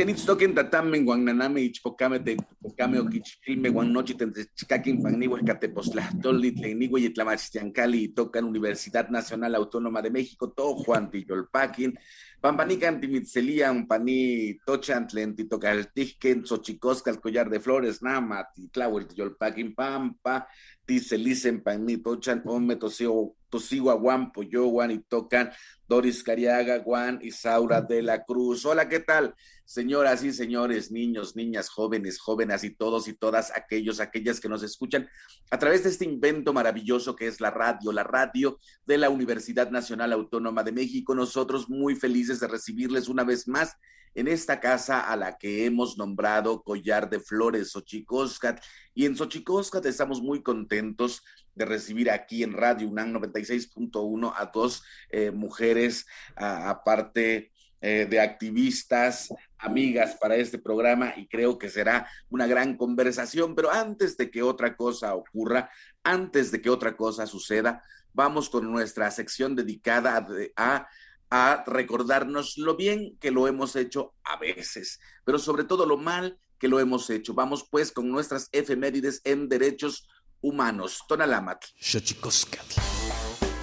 Kenitstoken tatamen guananame ichpocame te pocame oquichilme guanochi tentechcaquin panigua escatepostlahtoli tlenigua y tlamachistiancali y tocan Universidad Nacional Autónoma de México, todo Juan Tiyolpaquin, Pampanican timitzelian pani tochan tlen titocaltijken xochicoscal collar de flores nama titlauel tiyolpaquin pampa tiselicen pani tochan ome tosio Tosigua Juan Poyoguan y tocan Doris Cariaga, Juan y Saura de la Cruz. Hola, ¿qué tal? Señoras y señores, niños, niñas, jóvenes, jóvenes y todos y todas aquellos, aquellas que nos escuchan a través de este invento maravilloso que es la radio, la radio de la Universidad Nacional Autónoma de México. Nosotros muy felices de recibirles una vez más en esta casa a la que hemos nombrado Collar de Flores, Xochicóscat. Y en Xochicóscat estamos muy contentos de recibir aquí en Radio UNAM 96.1 a dos eh, mujeres, aparte eh, de activistas, amigas para este programa y creo que será una gran conversación. Pero antes de que otra cosa ocurra, antes de que otra cosa suceda, vamos con nuestra sección dedicada a, a recordarnos lo bien que lo hemos hecho a veces, pero sobre todo lo mal que lo hemos hecho. Vamos pues con nuestras efemérides en derechos humanos. Tonalamatl. Xochicoscatl.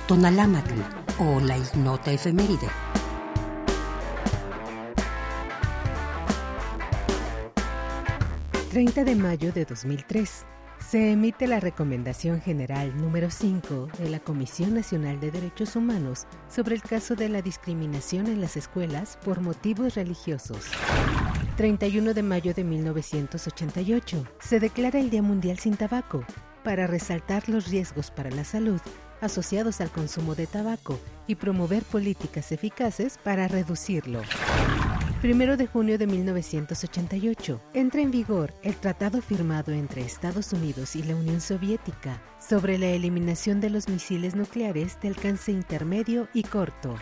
Tonalámatl o la ignota efeméride. 30 de mayo de 2003 se emite la Recomendación General número 5 de la Comisión Nacional de Derechos Humanos sobre el caso de la discriminación en las escuelas por motivos religiosos. 31 de mayo de 1988 se declara el Día Mundial sin Tabaco para resaltar los riesgos para la salud asociados al consumo de tabaco y promover políticas eficaces para reducirlo. Primero de junio de 1988 entra en vigor el tratado firmado entre Estados Unidos y la Unión Soviética sobre la eliminación de los misiles nucleares de alcance intermedio y corto.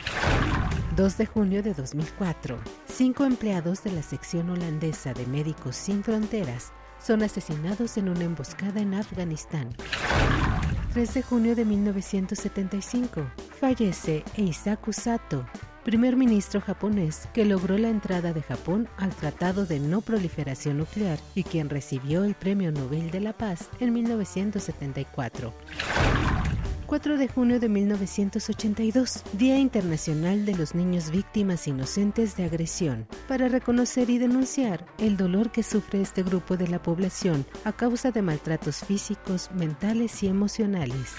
2 de junio de 2004, cinco empleados de la sección holandesa de Médicos Sin Fronteras son asesinados en una emboscada en Afganistán. 3 de junio de 1975, fallece Eisaku Sato, primer ministro japonés que logró la entrada de Japón al Tratado de No Proliferación Nuclear y quien recibió el Premio Nobel de la Paz en 1974. 4 de junio de 1982, Día Internacional de los Niños Víctimas Inocentes de Agresión, para reconocer y denunciar el dolor que sufre este grupo de la población a causa de maltratos físicos, mentales y emocionales.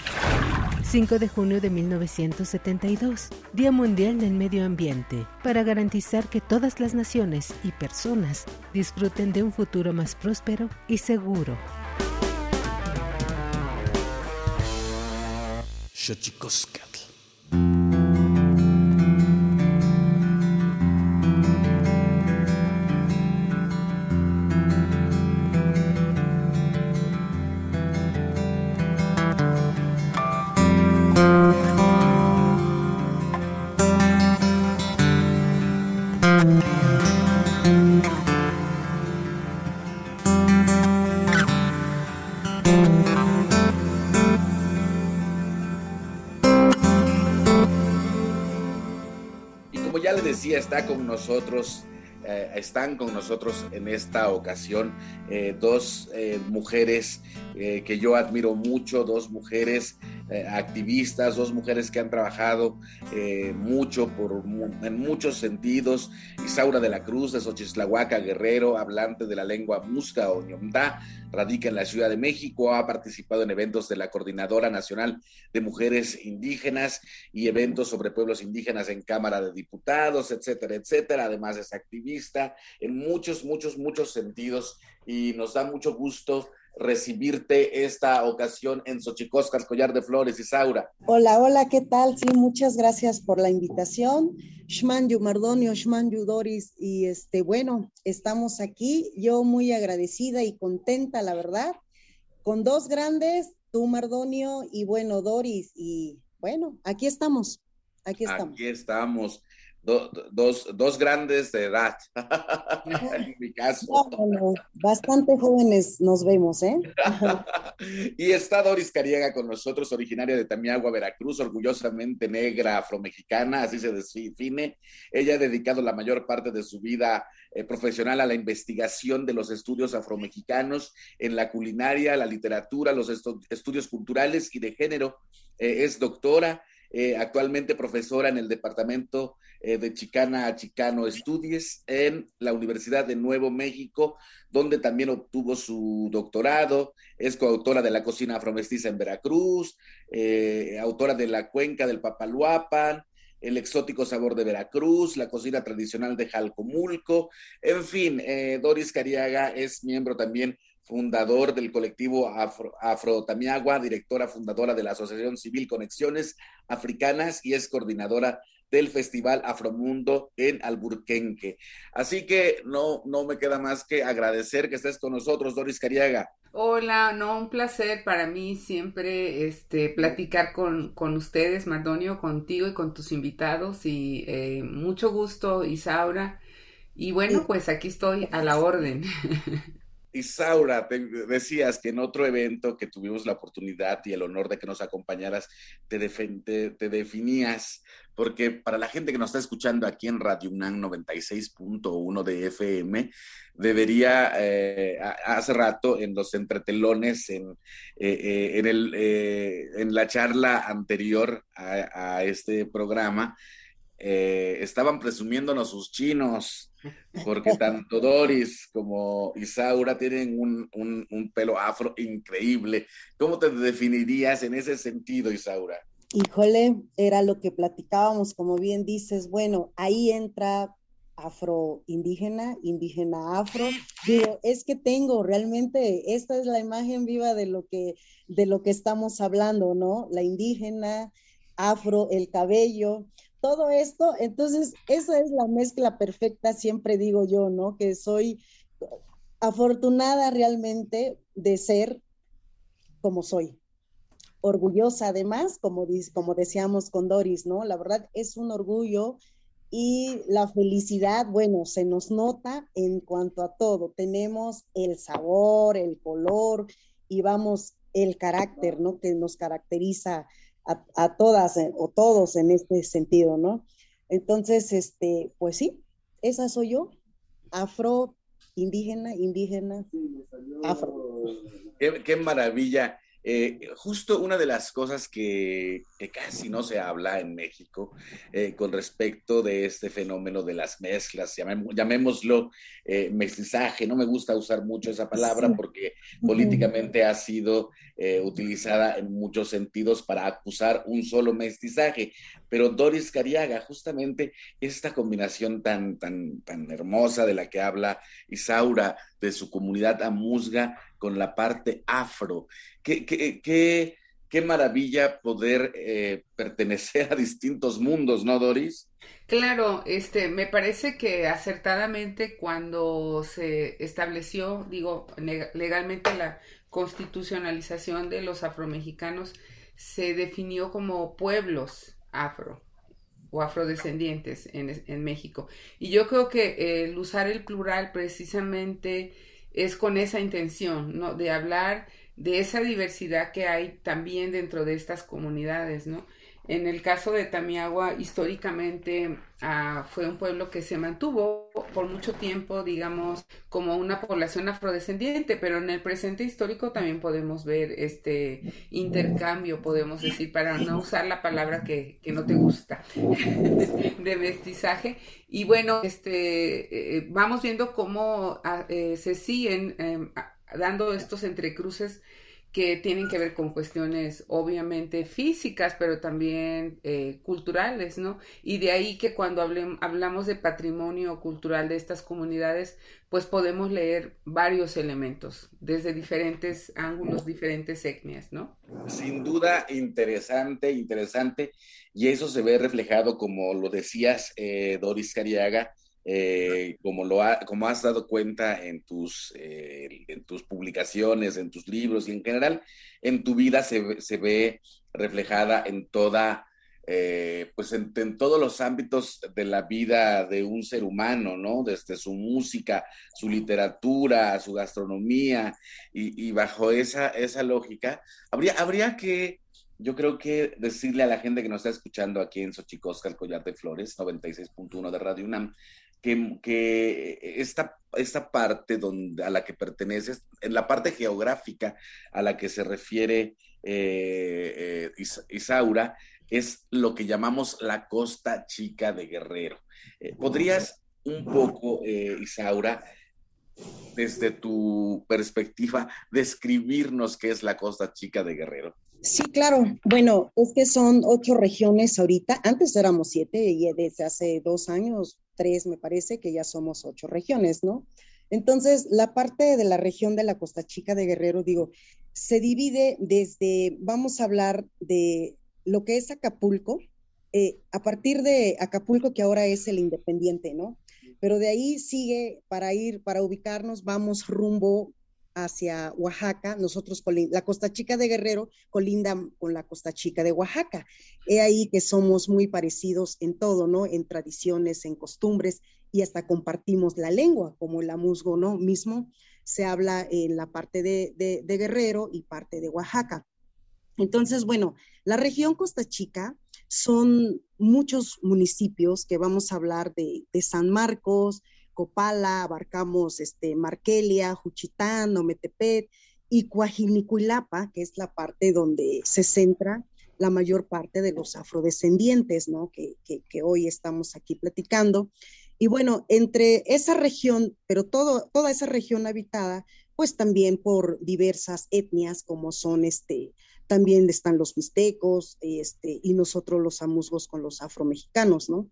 5 de junio de 1972, Día Mundial del Medio Ambiente, para garantizar que todas las naciones y personas disfruten de un futuro más próspero y seguro. Está con nosotros, eh, están con nosotros en esta ocasión eh, dos eh, mujeres que yo admiro mucho, dos mujeres activistas, dos mujeres que han trabajado mucho por, en muchos sentidos. Isaura de la Cruz de Xochislahuaca, Guerrero, hablante de la lengua musca o radica en la Ciudad de México, ha participado en eventos de la Coordinadora Nacional de Mujeres Indígenas y eventos sobre pueblos indígenas en Cámara de Diputados, etcétera, etcétera. Además es activista en muchos, muchos, muchos sentidos y nos da mucho gusto recibirte esta ocasión en Xochicóscar, Collar de Flores, Isaura. Hola, hola, ¿qué tal? Sí, muchas gracias por la invitación. Shman Mardonio, Shman Doris, y este, bueno, estamos aquí, yo muy agradecida y contenta, la verdad, con dos grandes, tú Mardonio y bueno, Doris, y bueno, aquí estamos, aquí estamos. Aquí estamos dos, dos grandes de edad, en mi caso. bastante jóvenes nos vemos, ¿eh? y está Doris Cariega con nosotros, originaria de Tamiagua, Veracruz, orgullosamente negra, afromexicana, así se define. Ella ha dedicado la mayor parte de su vida eh, profesional a la investigación de los estudios afromexicanos en la culinaria, la literatura, los estudios culturales y de género. Eh, es doctora eh, actualmente profesora en el Departamento eh, de Chicana a Chicano Estudies en la Universidad de Nuevo México, donde también obtuvo su doctorado, es coautora de La Cocina Afromestiza en Veracruz, eh, autora de La Cuenca del Papaluapan, el exótico sabor de Veracruz, la cocina tradicional de Jalcomulco, en fin, Doris Cariaga es miembro también fundador del colectivo Afro, Afrotamiagua, directora fundadora de la Asociación Civil Conexiones Africanas y es coordinadora del Festival Afromundo en Alburquenque. Así que no, no me queda más que agradecer que estés con nosotros, Doris Cariaga. Hola, no, un placer para mí siempre este, platicar con, con ustedes, Mardonio, contigo y con tus invitados y eh, mucho gusto, Isaura. Y bueno, pues aquí estoy a la orden. Isaura, te decías que en otro evento que tuvimos la oportunidad y el honor de que nos acompañaras, te, te, definías, porque para la gente que nos está escuchando aquí en Radio UNAM 96.1 de FM, debería, eh, hace rato en los entretelones, en, eh, eh, en, la charla anterior a, a este programa, estaban presumiéndonos sus chinos porque tanto Doris como Isaura tienen un, pelo afro increíble. ¿Cómo te definirías en ese sentido, Isaura? Híjole, era lo que platicábamos, como bien dices, bueno, ahí entra afro indígena, indígena afro. Digo, es que tengo realmente, esta es la imagen viva de lo que, de lo que estamos hablando, ¿no? La indígena, afro, el cabello todo esto, entonces esa es la mezcla perfecta, siempre digo yo, ¿no? Que soy afortunada realmente de ser como soy. Orgullosa además, como, como decíamos con Doris, ¿no? La verdad es un orgullo y la felicidad, bueno, se nos nota en cuanto a todo. Tenemos el sabor, el color y vamos, el carácter, ¿no? Que nos caracteriza a, todas eh, o todos en este sentido, ¿no? Entonces, este, pues sí, esa soy yo, afro, indígena, indígena, afro. qué maravilla. Eh, justo una de las cosas que, casi no se habla en México eh, con respecto de este fenómeno de las mezclas, llamémoslo eh, mestizaje, no me gusta usar mucho esa palabra porque políticamente ha sido utilizada en muchos sentidos para acusar un solo mestizaje, pero Doris Cariaga, justamente esta combinación tan, tan, tan hermosa de la que habla Isaura, de su comunidad amusga con la parte afro. Qué, qué, qué, maravilla poder eh, pertenecer a distintos mundos, ¿no, Doris? Claro, este, me parece que acertadamente cuando se estableció, digo, legalmente la constitucionalización de los afromexicanos, se definió como pueblos afro o afrodescendientes en, en México. Y yo creo que el usar el plural precisamente es con esa intención, ¿no? De hablar de esa diversidad que hay también dentro de estas comunidades, ¿no? En el caso de Tamiagua, históricamente ah, fue un pueblo que se mantuvo por mucho tiempo, digamos, como una población afrodescendiente, pero en el presente histórico también podemos ver este intercambio, podemos decir, para no usar la palabra que, que no te gusta, de mestizaje. Y bueno, este, eh, vamos viendo cómo ah, eh, se siguen em, dando estos entrecruces que tienen que ver con cuestiones obviamente físicas, pero también eh, culturales, ¿no? Y de ahí que cuando hablamos de patrimonio cultural de estas comunidades, pues podemos leer varios elementos desde diferentes ángulos, diferentes etnias, ¿no? Sin duda, interesante, interesante, y eso se ve reflejado, como lo decías, eh, Doris Cariaga, eh, como, lo como has dado cuenta en tus, eh, en tus publicaciones, en tus libros y en general en tu vida se, se ve reflejada en toda, eh, pues en, todos los ámbitos de la vida de un ser humano, ¿no? Desde su música, su literatura, su gastronomía, y, bajo esa, esa lógica, habría, habría que yo creo que decirle a la gente que nos está escuchando aquí en Xochicosca, el Collar de Flores, 96.1 de Radio UNAM, que, esta, esta, parte donde, a la que perteneces, en la parte geográfica a la que se refiere eh, eh, Isaura, es lo que llamamos la costa chica de Guerrero. Eh, ¿Podrías un poco, Isaura, desde tu perspectiva, describirnos qué es la costa chica de Guerrero? Sí, claro. Bueno, es que son ocho regiones ahorita. Antes éramos siete y desde hace dos años, tres me parece, que ya somos ocho regiones, ¿no? Entonces, la parte de la región de la Costa Chica de Guerrero, digo, se divide desde, vamos a hablar de lo que es Acapulco, eh, a partir de Acapulco, que ahora es el independiente, ¿no? Pero de ahí sigue, para ir, para ubicarnos, vamos rumbo hacia Oaxaca, nosotros, la Costa Chica de Guerrero colinda con la Costa Chica de Oaxaca. He ahí que somos muy parecidos en todo, ¿no? En tradiciones, en costumbres y hasta compartimos la lengua, como el musgo, ¿no? Mismo se habla en la parte de, de Guerrero y parte de Oaxaca. Entonces, bueno, la región Costa Chica son muchos municipios que vamos a hablar de, San Marcos, Copala, abarcamos este, Marquelia, Juchitán, Ometepet y Coajinicuilapa, que es la parte donde se centra la mayor parte de los afrodescendientes, ¿no? Que, que, hoy estamos aquí platicando. Y bueno, entre esa región, pero todo, toda esa región habitada, pues también por diversas etnias como son este, también están los mixtecos este, y nosotros los amuzgos con los afromexicanos, ¿no?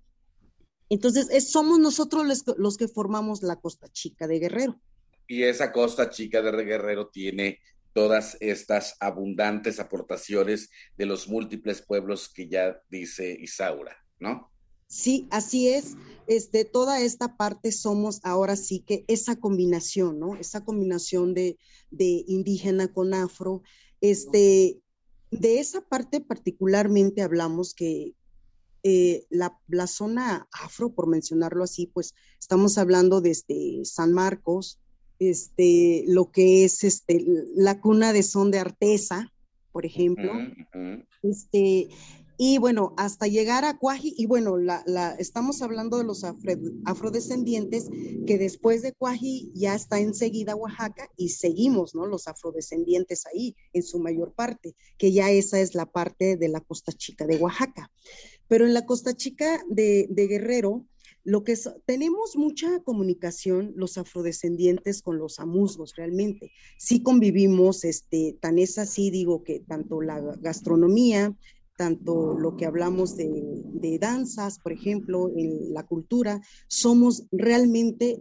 Entonces, somos nosotros los, que formamos la Costa Chica de Guerrero. Y esa Costa Chica de Guerrero tiene todas estas abundantes aportaciones de los múltiples pueblos que ya dice Isaura, ¿no? Sí, así es. Este, toda esta parte somos ahora sí que esa combinación, ¿no? Esa combinación de, de indígena con afro. Este, de esa parte particularmente hablamos que eh, la, zona afro, por mencionarlo así, pues estamos hablando desde San Marcos, este, lo que es este, la cuna de son de Artesa, por ejemplo, este, y bueno, hasta llegar a Cuaji, y bueno, la, estamos hablando de los afrodescendientes, que después de Cuaji ya está enseguida Oaxaca y seguimos, ¿no? Los afrodescendientes ahí, en su mayor parte, que ya esa es la parte de la Costa Chica de Oaxaca. Pero en la Costa Chica de, Guerrero, lo que tenemos mucha comunicación los afrodescendientes con los amuzgos realmente. Sí convivimos, este, tan es así, digo que tanto la gastronomía, tanto lo que hablamos de, danzas, por ejemplo, en la cultura, somos realmente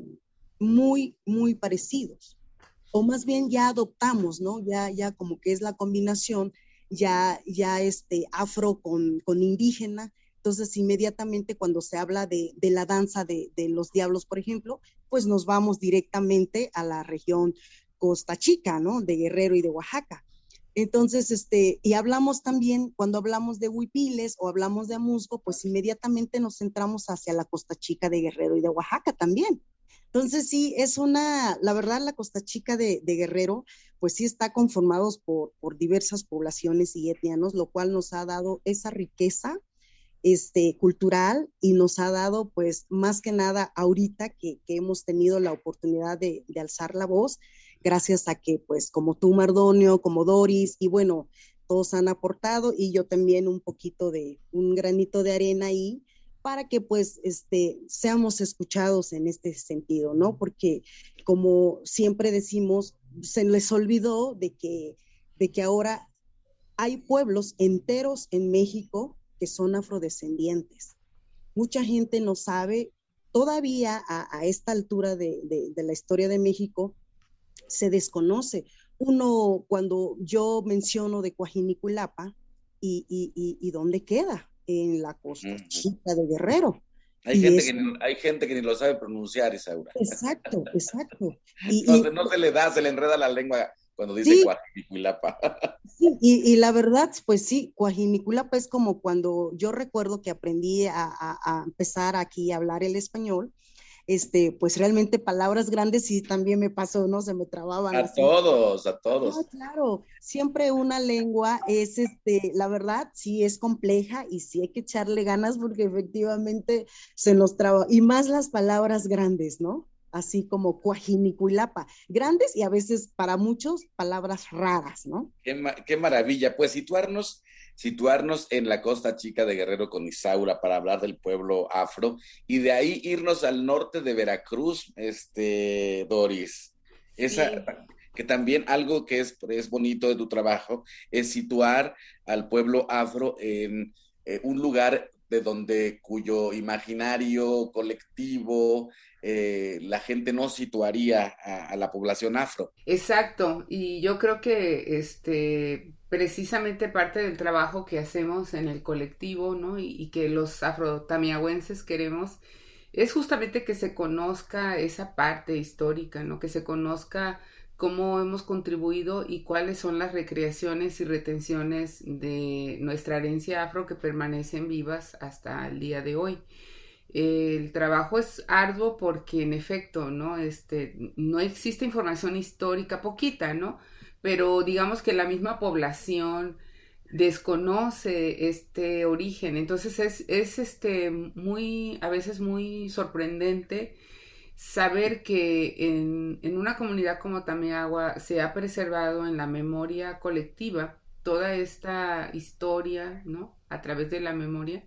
muy, muy parecidos. O más bien ya adoptamos, ¿no? Ya, ya como que es la combinación, ya, ya este afro con, con indígena. Entonces, inmediatamente cuando se habla de, de la danza de, de, los diablos, por ejemplo, pues nos vamos directamente a la región Costa Chica, ¿no? De Guerrero y de Oaxaca. Entonces, este, y hablamos también, cuando hablamos de huipiles o hablamos de amusgo, pues inmediatamente nos centramos hacia la Costa Chica de Guerrero y de Oaxaca también. Entonces, sí, es una, la verdad, la Costa Chica de, Guerrero, pues sí está conformados por, diversas poblaciones y etnianos, lo cual nos ha dado esa riqueza este, cultural y nos ha dado, pues, más que nada ahorita que, que hemos tenido la oportunidad de, de alzar la voz, gracias a que, pues, como tú, Mardonio, como Doris, y bueno, todos han aportado y yo también un poquito de, un granito de arena ahí para que pues este, seamos escuchados en este sentido, ¿no? Porque como siempre decimos, se les olvidó de que, de que ahora hay pueblos enteros en México que son afrodescendientes. Mucha gente no sabe, todavía a, esta altura de, de, la historia de México, se desconoce. Uno, cuando yo menciono de Coajiniculapa, y, y, y, dónde queda? En la costa chica de Guerrero. Hay gente, que ni, hay gente que ni lo sabe pronunciar, Isaura. Exacto, exacto. Y, no, se le da, se le enreda la lengua cuando dice sí, Sí, y, la verdad, pues sí, Coajiniculapa es como cuando yo recuerdo que aprendí a, a, a empezar aquí a hablar el español este, pues realmente palabras grandes y también me pasó, ¿no? Se me trababan. A todos, a todos. Claro, siempre una lengua es, este, la verdad, sí es compleja y sí hay que echarle ganas porque efectivamente se nos traba, y más las palabras grandes, ¿no? Así como cuajiniculapa, grandes y a veces para muchos palabras raras, ¿no? Qué, qué maravilla, pues situarnos situarnos en la costa chica de Guerrero con Isaura para hablar del pueblo afro y de ahí irnos al norte de Veracruz, este Doris. Esa, que también algo que es, es bonito de tu trabajo es situar al pueblo afro en eh, un lugar de donde cuyo imaginario colectivo eh, la gente no situaría a, la población afro. Exacto, y yo creo que este precisamente parte del trabajo que hacemos en el colectivo, ¿no? Y, que los afrotamiagüenses queremos es justamente que se conozca esa parte histórica, ¿no? Que se conozca cómo hemos contribuido y cuáles son las recreaciones y retenciones de nuestra herencia afro que permanecen vivas hasta el día de hoy. el trabajo es arduo porque en efecto, ¿no? Este, no existe información histórica, poquita, ¿no? Pero digamos que la misma población desconoce este origen. Entonces es, es este muy, a veces muy sorprendente saber que en, en una comunidad como Tamiagua se ha preservado en la memoria colectiva toda esta historia, ¿no? A través de la memoria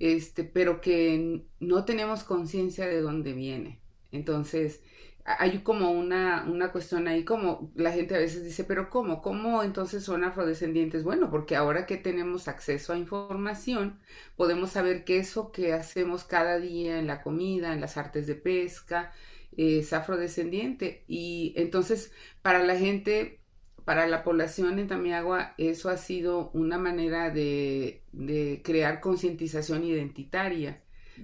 este, pero que no tenemos conciencia de dónde viene. Entonces, hay como una, una cuestión ahí, como la gente a veces dice, pero ¿cómo? ¿Cómo entonces son afrodescendientes? Bueno, porque ahora que tenemos acceso a información, podemos saber que eso que hacemos cada día en la comida, en las artes de pesca, es afrodescendiente. Y entonces, para la gente para la población en Tamiagua eso ha sido una manera de, crear concientización identitaria,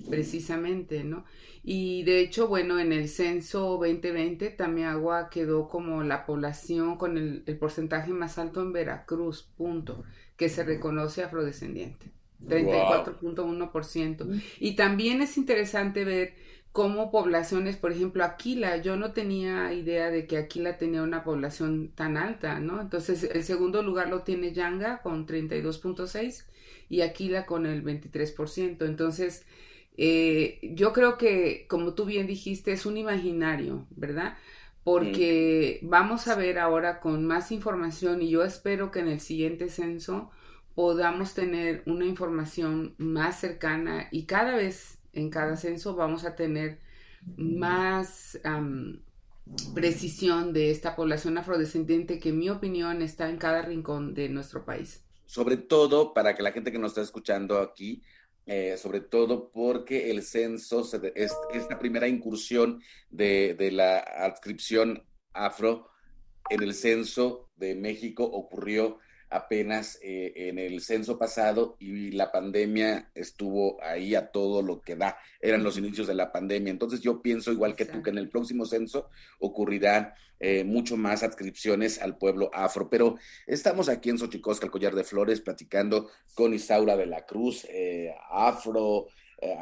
precisamente, ¿no? Y de hecho, bueno, en el censo 2020, Tamiagua quedó como la población con el, el porcentaje más alto en Veracruz, punto, que se reconoce afrodescendiente, 34.1%. Y también es interesante ver como poblaciones, por ejemplo, Aquila, yo no tenía idea de que Aquila tenía una población tan alta, ¿no? Entonces, el segundo lugar lo tiene Yanga con 32.6 y Aquila con el 23%. Entonces, eh, yo creo que, como tú bien dijiste, es un imaginario, ¿verdad? Porque vamos a ver ahora con más información y yo espero que en el siguiente censo podamos tener una información más cercana y cada vez en cada censo vamos a tener más precisión de esta población afrodescendiente que en mi opinión está en cada rincón de nuestro país. Sobre todo para que la gente que nos está escuchando aquí, eh, sobre todo porque el censo, es, esta primera incursión de, de la adscripción afro en el censo de México ocurrió apenas eh, en el censo pasado y la pandemia estuvo ahí a todo lo que da. Eran los inicios de la pandemia. Entonces yo pienso igual que tú que en el próximo censo ocurrirán eh, mucho más adscripciones al pueblo afro. Pero estamos aquí en Xochicosca, el Collar de Flores, platicando con Isaura de la Cruz, eh, afro,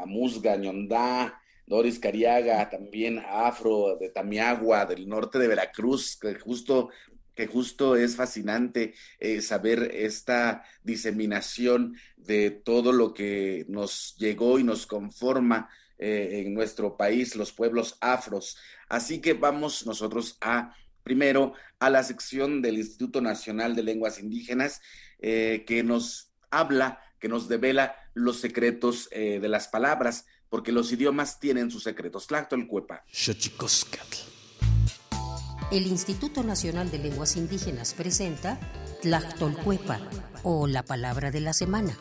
Amusga, Ñondá, Doris Cariaga, también afro de Tamiagua, del norte de Veracruz, que justo que justo es fascinante eh, saber esta diseminación de todo lo que nos llegó y nos conforma eh, en nuestro país, los pueblos afros. Así que vamos nosotros a, primero, a la sección del Instituto Nacional de Lenguas Indígenas, eh, que nos habla, que nos devela los secretos de las palabras, porque los idiomas tienen sus secretos. Tlactolcuepa el Instituto Nacional de Lenguas Indígenas presenta Tlactolcuepa o la palabra de la semana.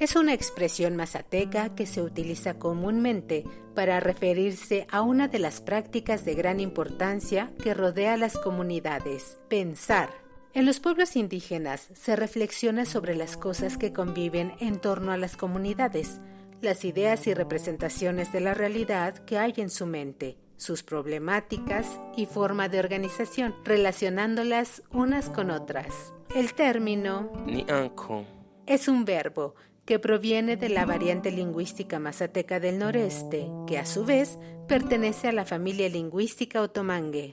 Es una expresión mazateca que se utiliza comúnmente para referirse a una de las prácticas de gran importancia que rodea a las comunidades, pensar en los pueblos indígenas se reflexiona sobre las cosas que conviven en torno a las comunidades, las ideas y representaciones de la realidad que hay en su mente, sus problemáticas y forma de organización, relacionándolas unas con otras. El término es un verbo que proviene de la variante lingüística mazateca del noreste, que a su vez pertenece a la familia lingüística otomangue.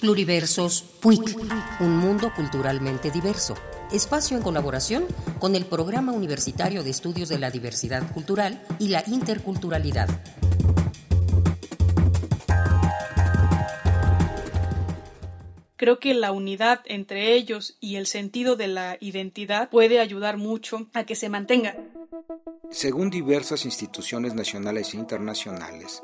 Pluriversos PUIC, un mundo culturalmente diverso. Espacio en colaboración con el Programa Universitario de Estudios de la Diversidad Cultural y la Interculturalidad. Creo que la unidad entre ellos y el sentido de la identidad puede ayudar mucho a que se mantenga. Según diversas instituciones nacionales e internacionales,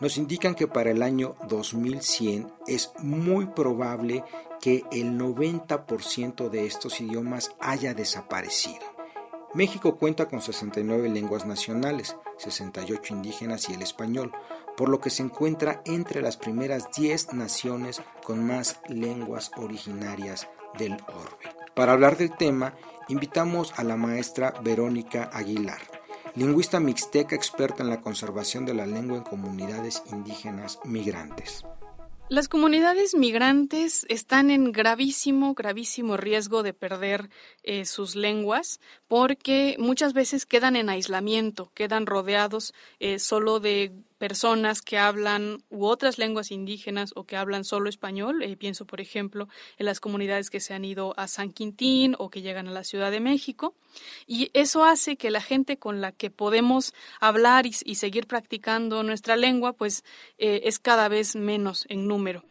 nos indican que para el año 2100 es muy probable que el 90% de estos idiomas haya desaparecido. México cuenta con 69 lenguas nacionales, 68 indígenas y el español, por lo que se encuentra entre las primeras 10 naciones con más lenguas originarias del orbe. Para hablar del tema, invitamos a la maestra Verónica Aguilar, lingüista mixteca experta en la conservación de la lengua en comunidades indígenas migrantes. Las comunidades migrantes están en gravísimo, gravísimo riesgo de perder eh, sus lenguas porque muchas veces quedan en aislamiento, quedan rodeados eh, solo de personas que hablan u otras lenguas indígenas o que hablan solo español. Eh, pienso, por ejemplo, en las comunidades que se han ido a San Quintín o que llegan a la Ciudad de México. Y eso hace que la gente con la que podemos hablar y, seguir practicando nuestra lengua, pues eh, es cada vez menos en número.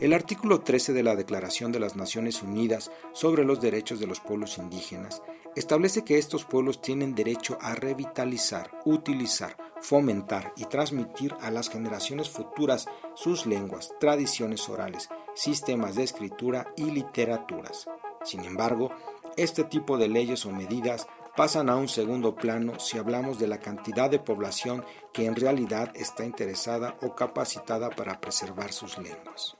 El artículo 13 de la Declaración de las Naciones Unidas sobre los Derechos de los Pueblos Indígenas establece que estos pueblos tienen derecho a revitalizar, utilizar, fomentar y transmitir a las generaciones futuras sus lenguas, tradiciones orales, sistemas de escritura y literaturas. Sin embargo, este tipo de leyes o medidas pasan a un segundo plano si hablamos de la cantidad de población que en realidad está interesada o capacitada para preservar sus lenguas.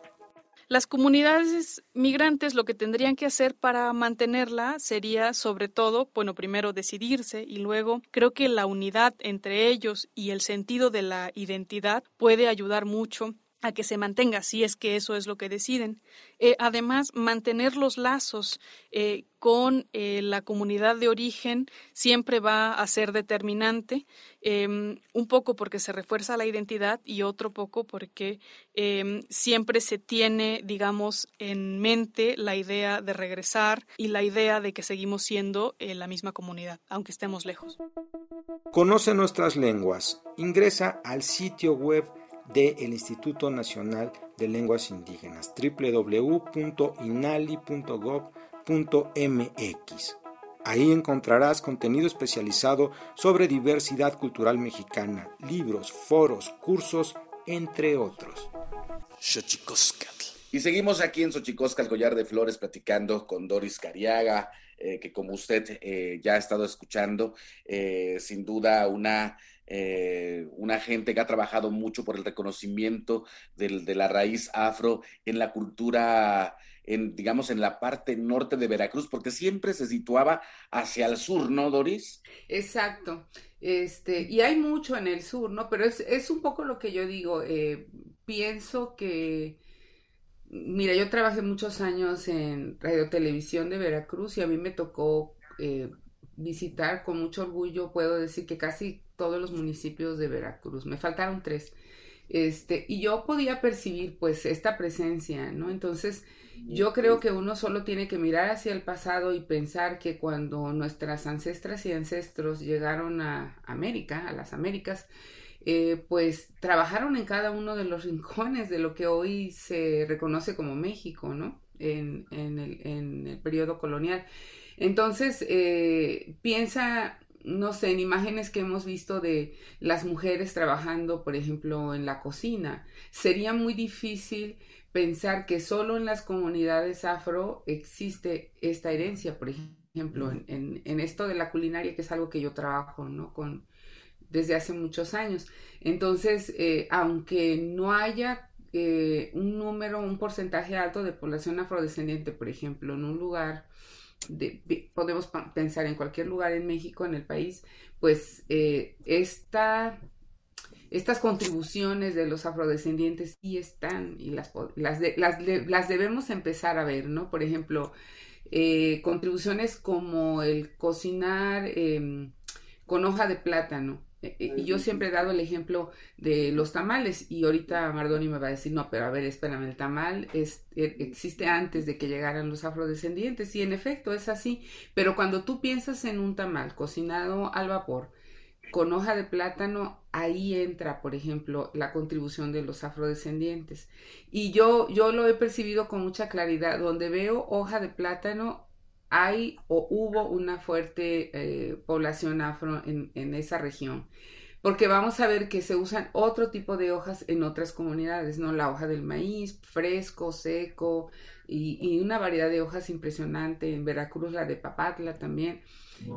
Las comunidades migrantes lo que tendrían que hacer para mantenerla sería sobre todo, bueno, primero decidirse y luego creo que la unidad entre ellos y el sentido de la identidad puede ayudar mucho a que se mantenga, si es que eso es lo que deciden. Eh, además, mantener los lazos eh, con eh, la comunidad de origen siempre va a ser determinante, em, un poco porque se refuerza la identidad y otro poco porque em, siempre se tiene, digamos, en mente la idea de regresar y la idea de que seguimos siendo la misma comunidad, aunque estemos lejos. Conoce nuestras lenguas. Ingresa al sitio web del Instituto Nacional de Lenguas Indígenas, www.inali.gov.mx. Ahí encontrarás contenido especializado sobre diversidad cultural mexicana, libros, foros, cursos, entre otros. Y seguimos aquí en Xochicosca, collar de flores, platicando con Doris Cariaga, eh, que como usted eh, ya ha estado escuchando, eh, sin duda una eh, una gente que ha trabajado mucho por el reconocimiento de la raíz afro en la cultura, en, digamos, en la parte norte de Veracruz, porque siempre se situaba hacia el sur, ¿no, Doris? Exacto. Este, y hay mucho en el sur, ¿no? Pero es, un poco lo que yo digo. Eh, pienso que, mira, yo trabajé muchos años en Radio Televisión de Veracruz y a mí me tocó eh, visitar con mucho orgullo, puedo decir que casi todos los municipios de Veracruz. Me faltaron tres. Este, y yo podía percibir pues esta presencia, ¿no? Entonces, yo creo que uno solo tiene que mirar hacia el pasado y pensar que cuando nuestras ancestras y ancestros llegaron a América, a las Américas, eh, pues trabajaron en cada uno de los rincones de lo que hoy se reconoce como México, ¿no? En, el periodo colonial. Entonces, eh, piensa no sé, en imágenes que hemos visto de las mujeres trabajando, por ejemplo, en la cocina. Sería muy difícil pensar que solo en las comunidades afro existe esta herencia, por ejemplo, en, esto de la culinaria, que es algo que yo trabajo, ¿no? Con, desde hace muchos años. Entonces, eh, aunque no haya eh, un número, un porcentaje alto de población afrodescendiente, por ejemplo, en un lugar podemos pensar en cualquier lugar en México, en el país, pues eh, estas contribuciones de los afrodescendientes sí están y las, las, las, debemos empezar a ver, ¿no? Por ejemplo, eh, contribuciones como el cocinar em, con hoja de plátano. Eh, eh, y yo siempre he dado el ejemplo de los tamales y ahorita Mardoni me va a decir, no, pero a ver, espérame, el tamal es, e, existe antes de que llegaran los afrodescendientes y en efecto es así, pero cuando tú piensas en un tamal cocinado al vapor con hoja de plátano, ahí entra, por ejemplo, la contribución de los afrodescendientes. Y yo, yo lo he percibido con mucha claridad, donde veo hoja de plátano, hay o hubo una fuerte eh, población afro en, en, esa región. Porque vamos a ver que se usan otro tipo de hojas en otras comunidades, ¿no? La hoja del maíz, fresco, seco, y, y una variedad de hojas impresionante. En Veracruz la de papatla también.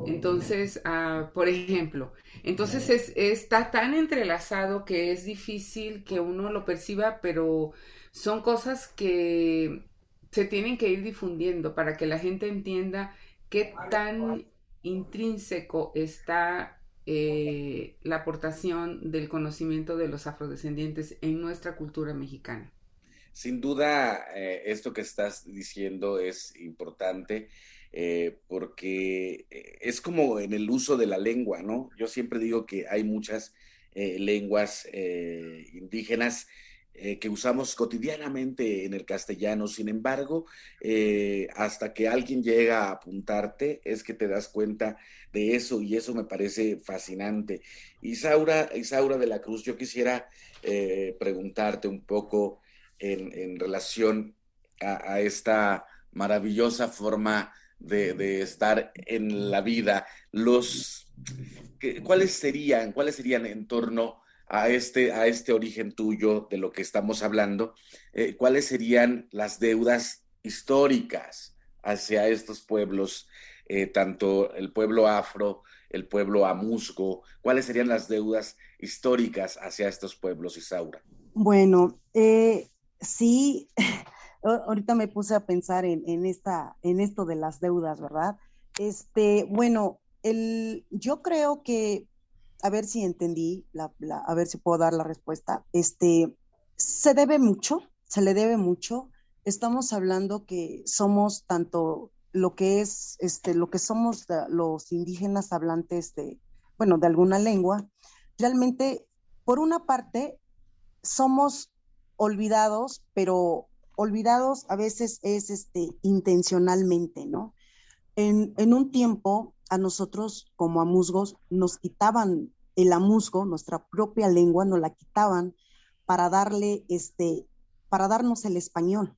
Entonces, uh, por ejemplo, entonces es, está tan entrelazado que es difícil que uno lo perciba, pero son cosas que se tienen que ir difundiendo para que la gente entienda qué tan intrínseco está eh, la aportación del conocimiento de los afrodescendientes en nuestra cultura mexicana. Sin duda, eh, esto que estás diciendo es importante eh, porque es como en el uso de la lengua, ¿no? Yo siempre digo que hay muchas lenguas indígenas eh, que usamos cotidianamente en el castellano. Sin embargo, eh, hasta que alguien llega a apuntarte, es que te das cuenta de eso y eso me parece fascinante. Isaura, Isaura de la Cruz, yo quisiera eh, preguntarte un poco en, relación a, esta maravillosa forma de, estar en la vida. Los, ¿Cuáles serían, cuáles serían en torno a este, a este origen tuyo de lo que estamos hablando, eh, ¿cuáles serían las deudas históricas hacia estos pueblos, eh, tanto el pueblo afro, el pueblo amusgo? ¿Cuáles serían las deudas históricas hacia estos pueblos, Isaura? Bueno, eh, sí, ahorita me puse a pensar en, en, esta, en esto de las deudas, ¿verdad? Este, bueno, el, yo creo que a ver si entendí, a ver si puedo dar la respuesta. Este, se debe mucho, se le debe mucho. Estamos hablando que somos tanto lo que es, este, lo que somos los indígenas hablantes de, bueno, de alguna lengua. Realmente, por una parte, somos olvidados, pero olvidados a veces es este, intencionalmente, ¿no? En un tiempo a nosotros como amusgos nos quitaban el amusgo, nuestra propia lengua, nos la quitaban para darle este, para darnos el español.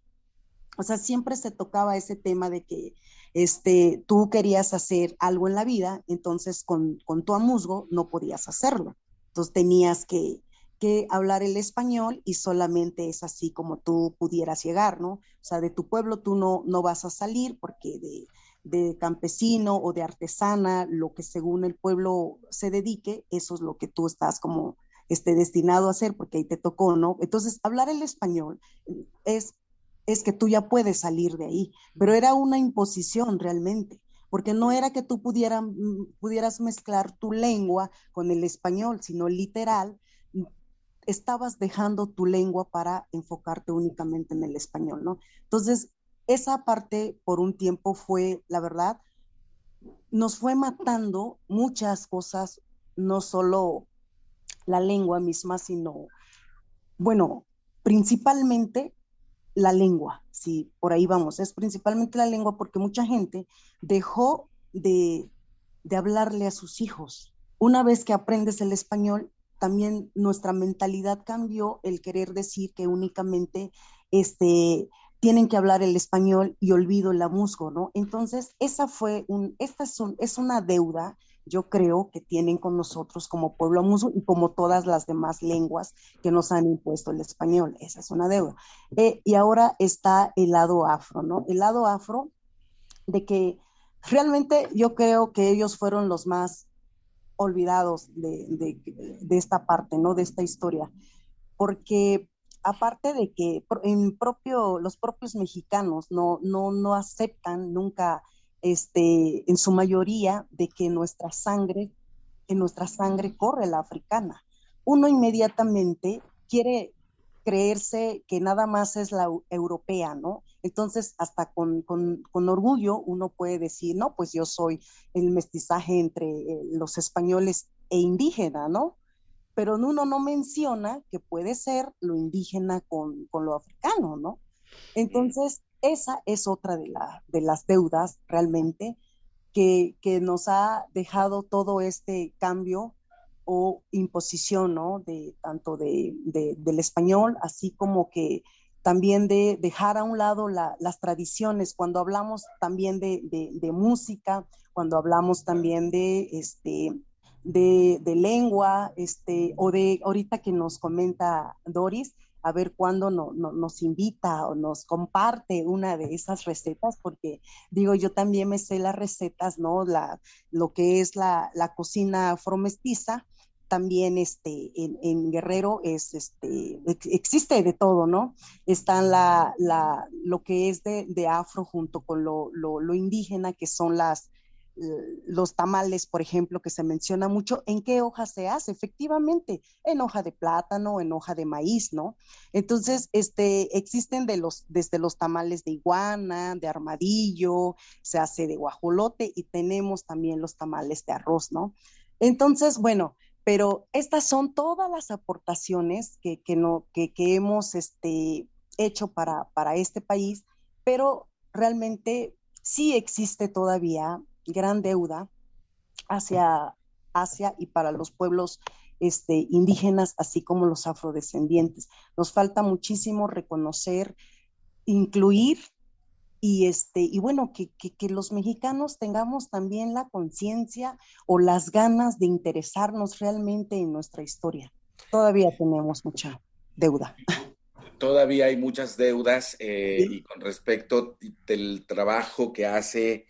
O sea, siempre se tocaba ese tema de que este, tú querías hacer algo en la vida, entonces con, con tu amusgo no podías hacerlo. Entonces tenías que, que hablar el español y solamente es así como tú pudieras llegar, ¿no? O sea, de tu pueblo tú no, no vas a salir porque de, de campesino o de artesana, lo que según el pueblo se dedique, eso es lo que tú estás como este, destinado a hacer, porque ahí te tocó, ¿no? Entonces, hablar el español es, es que tú ya puedes salir de ahí, pero era una imposición realmente, porque no era que tú pudieras mezclar tu lengua con el español, sino literal, estabas dejando tu lengua para enfocarte únicamente en el español, ¿no? Entonces, esa parte por un tiempo fue, la verdad, nos fue matando muchas cosas, no solo la lengua misma, sino, bueno, principalmente la lengua, sí, por ahí vamos, es principalmente la lengua porque mucha gente dejó de, de hablarle a sus hijos. Una vez que aprendes el español, también nuestra mentalidad cambió el querer decir que únicamente este, tienen que hablar el español y olvido el musgo, ¿no? Entonces, esa fue un, esta es, es una deuda, yo creo, que tienen con nosotros como pueblo musgo y como todas las demás lenguas que nos han impuesto el español. Esa es una deuda. Eh, y ahora está el lado afro, ¿no? El lado afro de que realmente yo creo que ellos fueron los más olvidados de, de esta parte, ¿no? De esta historia. Porque aparte de que en propio, los propios mexicanos no, no, no aceptan nunca, este, en su mayoría, de que nuestra sangre, en nuestra sangre corre la africana. Uno inmediatamente quiere creerse que nada más es la europea, ¿no? Entonces, hasta con, con, orgullo uno puede decir, no, pues yo soy el mestizaje entre eh, los españoles e indígena, ¿no? Pero uno no menciona que puede ser lo indígena con, con lo africano, ¿no? Entonces, esa es otra de, la, de las deudas realmente que, que, nos ha dejado todo este cambio o imposición, ¿no? De tanto de, de, del español, así como que también de dejar a un lado las tradiciones, cuando hablamos también de, música, cuando hablamos también de, este, de, lengua, este, o de ahorita que nos comenta Doris, a ver cuándo no, nos invita o nos comparte una de esas recetas, porque digo, yo también me sé las recetas, ¿no? La, lo que es la, la cocina afromestiza, también este, en, Guerrero es, este, existe de todo, ¿no? Están la, la, lo que es de, de afro junto con lo, lo, lo, indígena, que son las, los tamales, por ejemplo, que se menciona mucho, ¿en qué hoja se hace? Efectivamente, en hoja de plátano, en hoja de maíz, ¿no? Entonces, este, existen de los, desde los tamales de iguana, de armadillo, se hace de guajolote y tenemos también los tamales de arroz, ¿no? Entonces, bueno, pero estas son todas las aportaciones que, no, que, hemos este, hecho para, para este país, pero realmente sí existe todavía gran deuda hacia Asia y para los pueblos este, indígenas, así como los afrodescendientes. Nos falta muchísimo reconocer, incluir y este y bueno que, los mexicanos tengamos también la conciencia o las ganas de interesarnos realmente en nuestra historia. Todavía tenemos mucha deuda. Todavía hay muchas deudas eh, y con respecto del trabajo que hace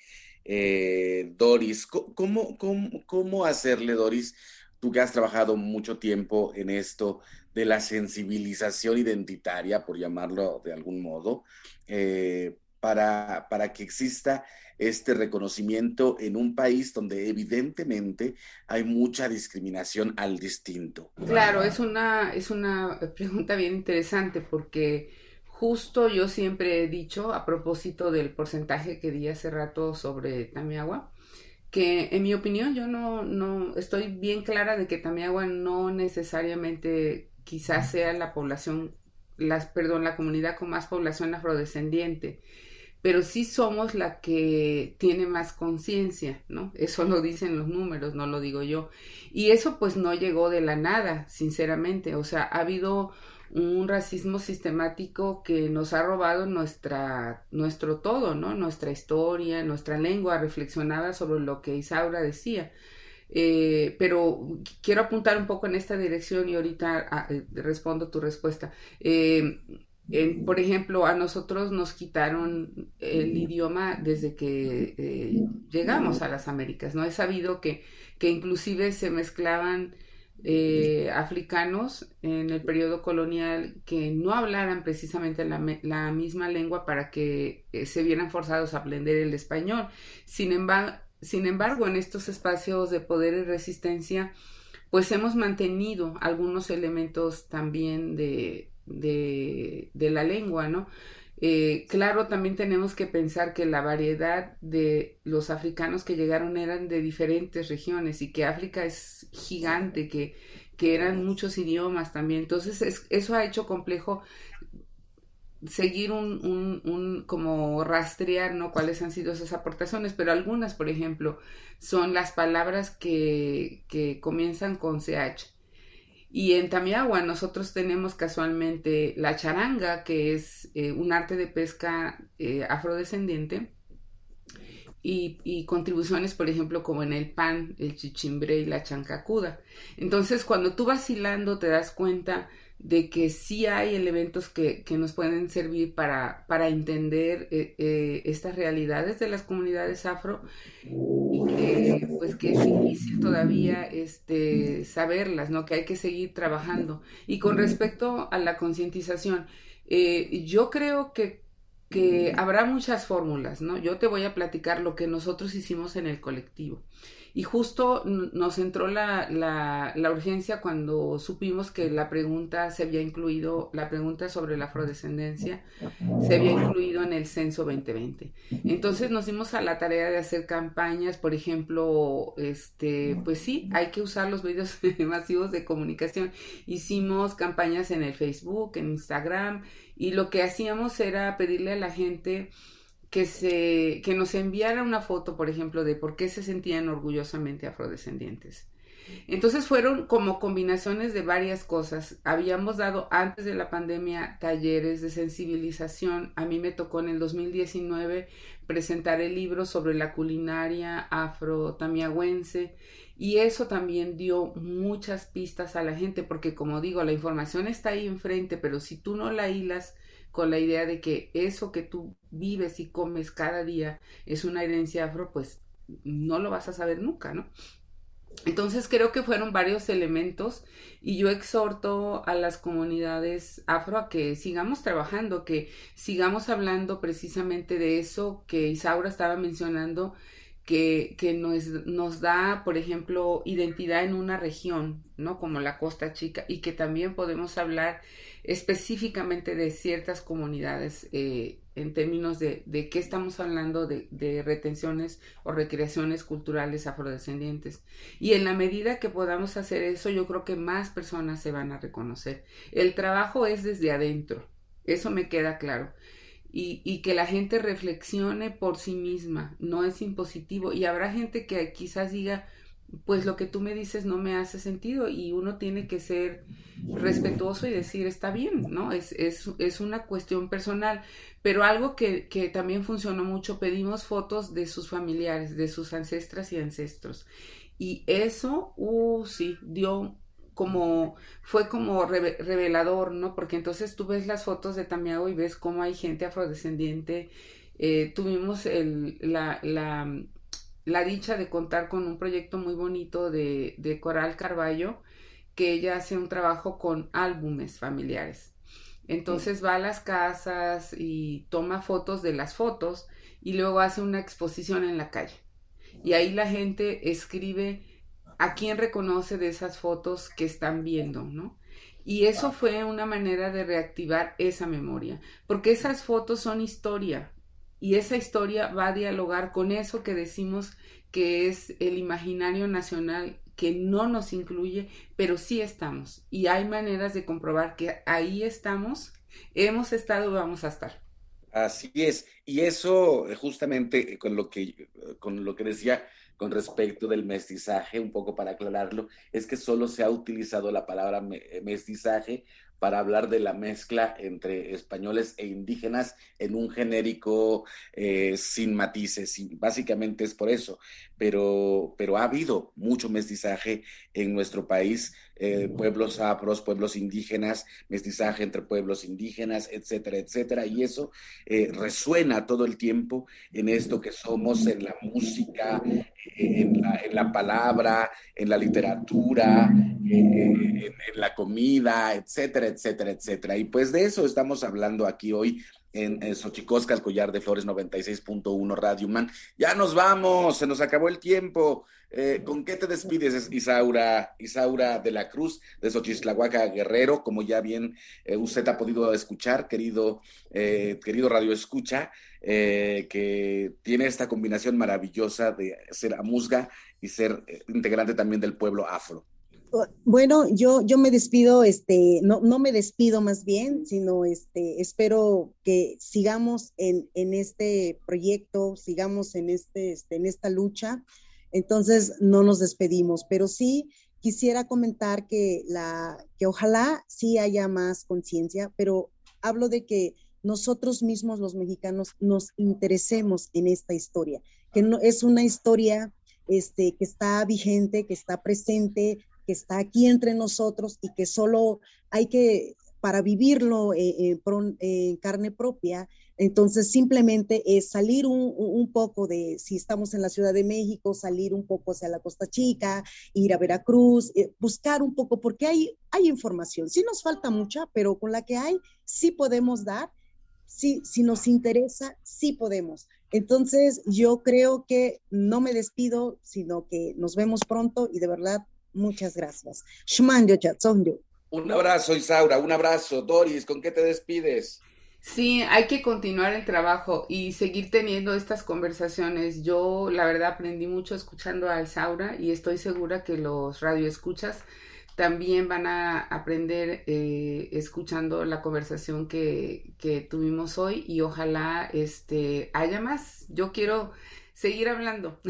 eh, Doris, ¿cómo, cómo, cómo hacerle, Doris? Tú que has trabajado mucho tiempo en esto de la sensibilización identitaria, por llamarlo de algún modo, eh, para, para que exista este reconocimiento en un país donde evidentemente hay mucha discriminación al distinto. Claro, es una, es una pregunta bien interesante porque justo yo siempre he dicho a propósito del porcentaje que di hace rato sobre Tamiagua, que en mi opinión yo no, no estoy bien clara de que Tamiagua no necesariamente quizás sea la población, las, perdón, la comunidad con más población afrodescendiente pero sí somos la que tiene más conciencia, ¿no? Eso lo dicen los números, no lo digo yo. Y eso pues no llegó de la nada, sinceramente. O sea, ha habido un racismo sistemático que nos ha robado nuestra, nuestro todo, ¿no? Nuestra historia, nuestra lengua reflexionada sobre lo que Isaura decía. Eh, pero quiero apuntar un poco en esta dirección y ahorita ah, eh, respondo tu respuesta. Eh, por ejemplo, a nosotros nos quitaron el idioma desde que llegamos a las Américas, ¿no? He sabido que, que inclusive se mezclaban eh, africanos en el periodo colonial que no hablaran precisamente la, misma lengua para que eh, se vieran forzados a aprender el español. Sin embargo, sin embargo, en estos espacios de poder y resistencia, pues hemos mantenido algunos elementos también de, de, la lengua, ¿no? Eh, claro, también tenemos que pensar que la variedad de los africanos que llegaron eran de diferentes regiones y que África es gigante, que, que eran muchos idiomas también. Entonces, eso ha hecho complejo seguir un, un, un, como rastrear, ¿no? Cuáles han sido esas aportaciones, pero algunas, por ejemplo, son las palabras que, que comienzan con CH y en Tamiagua nosotros tenemos casualmente la charanga, que es eh, un arte de pesca eh, afrodescendiente, y, y, contribuciones, por ejemplo, como en el pan, el chichimbre y la chancacuda. Entonces, cuando tú vas hilando, te das cuenta de que sí hay elementos que, que nos pueden servir para, para entender eh, eh, estas realidades de las comunidades afro y que pues que es difícil todavía este, saberlas, ¿no? Que hay que seguir trabajando. Y con respecto a la concientización, eh, yo creo que, que habrá muchas fórmulas, ¿no? Yo te voy a platicar lo que nosotros hicimos en el colectivo. Y justo nos entró la, la, la, urgencia cuando supimos que la pregunta se había incluido, la pregunta sobre la afrodescendencia se había incluido en el censo 2020. Entonces nos dimos a la tarea de hacer campañas, por ejemplo, este, pues sí, hay que usar los medios masivos de comunicación. Hicimos campañas en el Facebook, en Instagram, y lo que hacíamos era pedirle a la gente que, se, que nos enviara una foto, por ejemplo, de por qué se sentían orgullosamente afrodescendientes. Entonces fueron como combinaciones de varias cosas. Habíamos dado antes de la pandemia talleres de sensibilización. A mí me tocó en el 2019 presentar el libro sobre la culinaria afro-tamiagüense y eso también dio muchas pistas a la gente porque como digo, la información está ahí enfrente, pero si tú no la hilas con la idea de que eso que tú vives y comes cada día es una herencia afro, pues no lo vas a saber nunca, ¿no? Entonces creo que fueron varios elementos y yo exhorto a las comunidades afro a que sigamos trabajando, que sigamos hablando precisamente de eso que Isaura estaba mencionando, que, nos, da, por ejemplo, identidad en una región, ¿no? Como la Costa Chica, y que también podemos hablar específicamente de ciertas comunidades eh, en términos de, qué estamos hablando de, retenciones o recreaciones culturales afrodescendientes. Y en la medida que podamos hacer eso, yo creo que más personas se van a reconocer. El trabajo es desde adentro, eso me queda claro. Y, que la gente reflexione por sí misma, no es impositivo. Y habrá gente que quizás diga, pues lo que tú me dices no me hace sentido y uno tiene que ser respetuoso y decir está bien, ¿no? Es, es, es una cuestión personal, pero algo que, que, también funcionó mucho, pedimos fotos de sus familiares, de sus ancestras y ancestros. Y eso, uh, sí, dio como, fue como revelador, ¿no? Porque entonces tú ves las fotos de Tamiago y ves cómo hay gente afrodescendiente. Eh, tuvimos el, la, la la dicha de contar con un proyecto muy bonito de, de Coral Carballo, que ella hace un trabajo con álbumes familiares. Entonces va a las casas y toma fotos de las fotos y luego hace una exposición en la calle. Y ahí la gente escribe a quién reconoce de esas fotos que están viendo, ¿no? Y eso fue una manera de reactivar esa memoria, porque esas fotos son historia, y esa historia va a dialogar con eso que decimos que es el imaginario nacional que no nos incluye, pero sí estamos. Y hay maneras de comprobar que ahí estamos, hemos estado, vamos a estar. Así es. Y eso eh, justamente eh, con lo que, eh, con lo que decía con respecto del mestizaje, un poco para aclararlo, es que solo se ha utilizado la palabra mestizaje para hablar de la mezcla entre españoles e indígenas en un genérico eh, sin matices. Y básicamente es por eso. Pero, pero ha habido mucho mestizaje en nuestro país eh, pueblos afros, pueblos indígenas, mestizaje entre pueblos indígenas, etcétera, etcétera. Y eso eh, resuena todo el tiempo en esto que somos, en la música, en la, palabra, en la literatura, en, la comida, etcétera, etcétera, etcétera. Y pues de eso estamos hablando aquí hoy en, en Xochicosca, el collar de flores 96.1 Radio Man. Ya nos vamos, se nos acabó el tiempo. Eh, ¿Con qué te despides, Isaura, Isaura de la Cruz, de Xochislahuaca Guerrero? Como ya bien eh, usted ha podido escuchar, querido, eh, querido Radio Escucha, que tiene esta combinación maravillosa de ser amusga y ser integrante también del pueblo afro. Bueno, yo, yo me despido, este, no, no me despido más bien, sino este, espero que sigamos en, en este proyecto, sigamos en, este, este, en esta lucha. Entonces, no nos despedimos, pero sí quisiera comentar que, la, que ojalá sí haya más conciencia, pero hablo de que nosotros mismos los mexicanos nos interesemos en esta historia, que no, es una historia este, que está vigente, que está presente, que está aquí entre nosotros y que solo hay que, para vivirlo eh, eh, en carne propia, entonces simplemente es salir un, poco de, si estamos en la Ciudad de México, salir un poco hacia la Costa Chica, ir a Veracruz, eh, buscar un poco, porque hay, hay información. Sí nos falta mucha, pero con la que hay, sí podemos dar, sí, si nos interesa, sí podemos. Entonces, yo creo que no me despido, sino que nos vemos pronto y de verdad, muchas gracias. Un abrazo, Isaura, un abrazo. Doris, ¿con qué te despides? Sí, hay que continuar el trabajo y seguir teniendo estas conversaciones. Yo, la verdad, aprendí mucho escuchando a Isaura y estoy segura que los radioescuchas también van a aprender eh, escuchando la conversación que, que, tuvimos hoy y ojalá este, haya más. Yo quiero seguir hablando.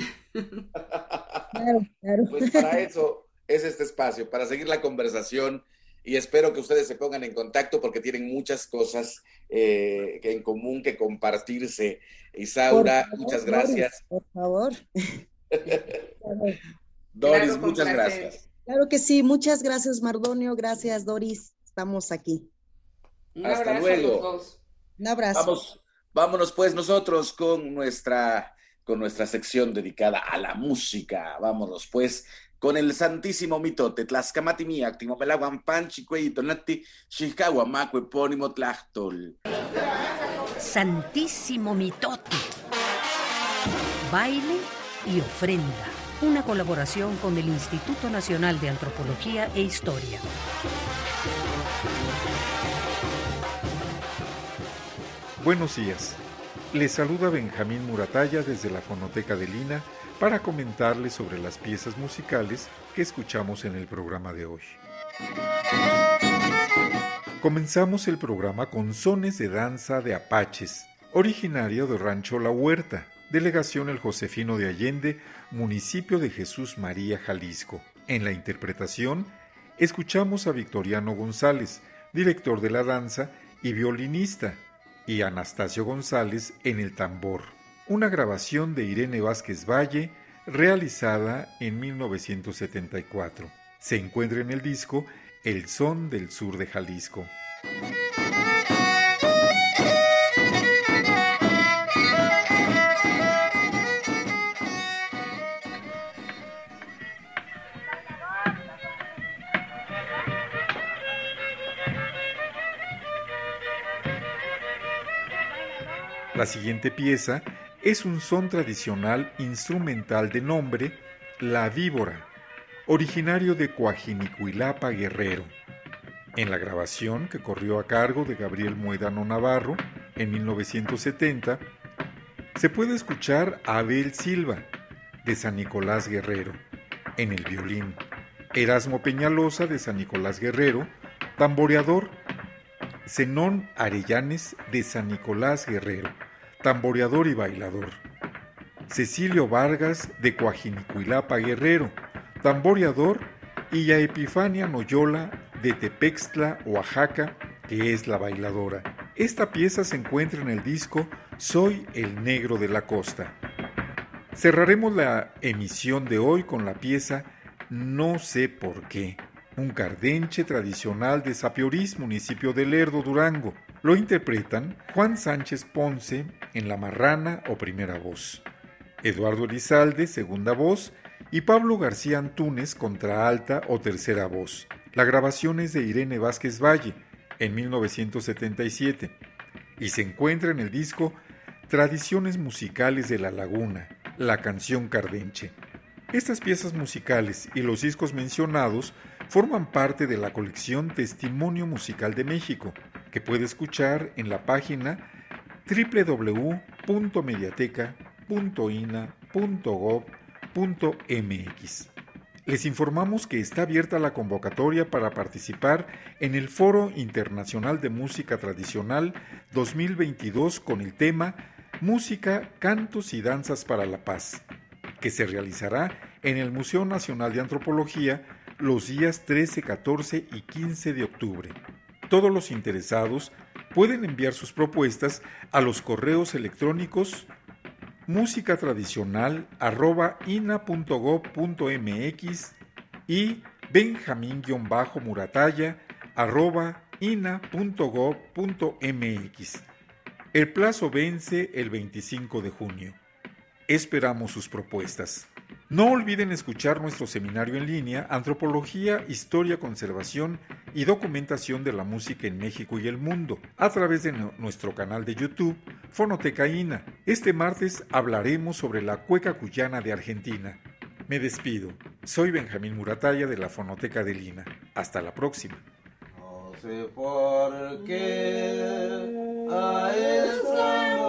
Claro, claro. Pues para eso es este espacio, para seguir la conversación y espero que ustedes se pongan en contacto porque tienen muchas cosas eh, en común que compartirse. Isaura, muchas gracias. Por favor. Doris, muchas gracias. Claro que sí, muchas gracias Mardonio, gracias Doris, estamos aquí. Hasta luego. Un abrazo. Vamos, vámonos pues nosotros con nuestra, con nuestra sección dedicada a la música. Vámonos pues con el santísimo mitote, Tlaxcamati miak, Timopelaguan Panchi, Tonati, Macue, Pónimo, Tlachtol. Santísimo mitote. Baile y ofrenda. Una colaboración con el Instituto Nacional de Antropología e Historia. Buenos días. Les saluda Benjamín Murataya desde la Fonoteca de Lina para comentarles sobre las piezas musicales que escuchamos en el programa de hoy. Comenzamos el programa con Sones de Danza de Apaches, originario de Rancho La Huerta, delegación El Josefino de Allende, municipio de Jesús María, Jalisco. En la interpretación, escuchamos a Victoriano González, director de la danza y violinista, y Anastasio González en el tambor una grabación de Irene Vázquez Valle realizada en 1974. Se encuentra en el disco El Son del Sur de Jalisco. La siguiente pieza es un son tradicional instrumental de nombre La Víbora, originario de Coajinicuilapa, Guerrero. En la grabación que corrió a cargo de Gabriel Muedano Navarro en 1970, se puede escuchar a Abel Silva, de San Nicolás Guerrero, en el violín, Erasmo Peñalosa de San Nicolás Guerrero, tamboreador, Zenón Arellanes de San Nicolás Guerrero, tamboreador y bailador. Cecilio Vargas de Coajinicuilapa Guerrero, tamboreador, y ya Epifania Noyola de Tepextla, Oaxaca, que es la bailadora. Esta pieza se encuentra en el disco Soy el Negro de la Costa. Cerraremos la emisión de hoy con la pieza No sé por qué, un cardenche tradicional de Sapiorís, municipio de Lerdo, Durango. Lo interpretan Juan Sánchez Ponce en la marrana o primera voz, Eduardo Elizalde, segunda voz, y Pablo García Antúnez, alta o tercera voz. La grabación es de Irene Vázquez Valle, en 1977, y se encuentra en el disco Tradiciones Musicales de la Laguna, la canción Cardenche. Estas piezas musicales y los discos mencionados forman parte de la colección Testimonio Musical de México, que puede escuchar en la página www.mediateca.ina.gov.mx. Les informamos que está abierta la convocatoria para participar en el Foro Internacional de Música Tradicional 2022 con el tema Música, Cantos y Danzas para la Paz, que se realizará en el Museo Nacional de Antropología los días 13, 14 y 15 de octubre. Todos los interesados pueden enviar sus propuestas a los correos electrónicos música tradicional ina.gov.mx y benjamín-murataya ina.gov.mx. El plazo vence el 25 de junio. Esperamos sus propuestas. No olviden escuchar nuestro seminario en línea Antropología, Historia, Conservación y Documentación de la Música en México y el Mundo a través de nuestro canal de YouTube Fonotecaína. Este martes hablaremos sobre la cueca cuyana de Argentina. Me despido. Soy Benjamín Murataya de la Fonoteca de Lina. Hasta la próxima. No sé por qué a esta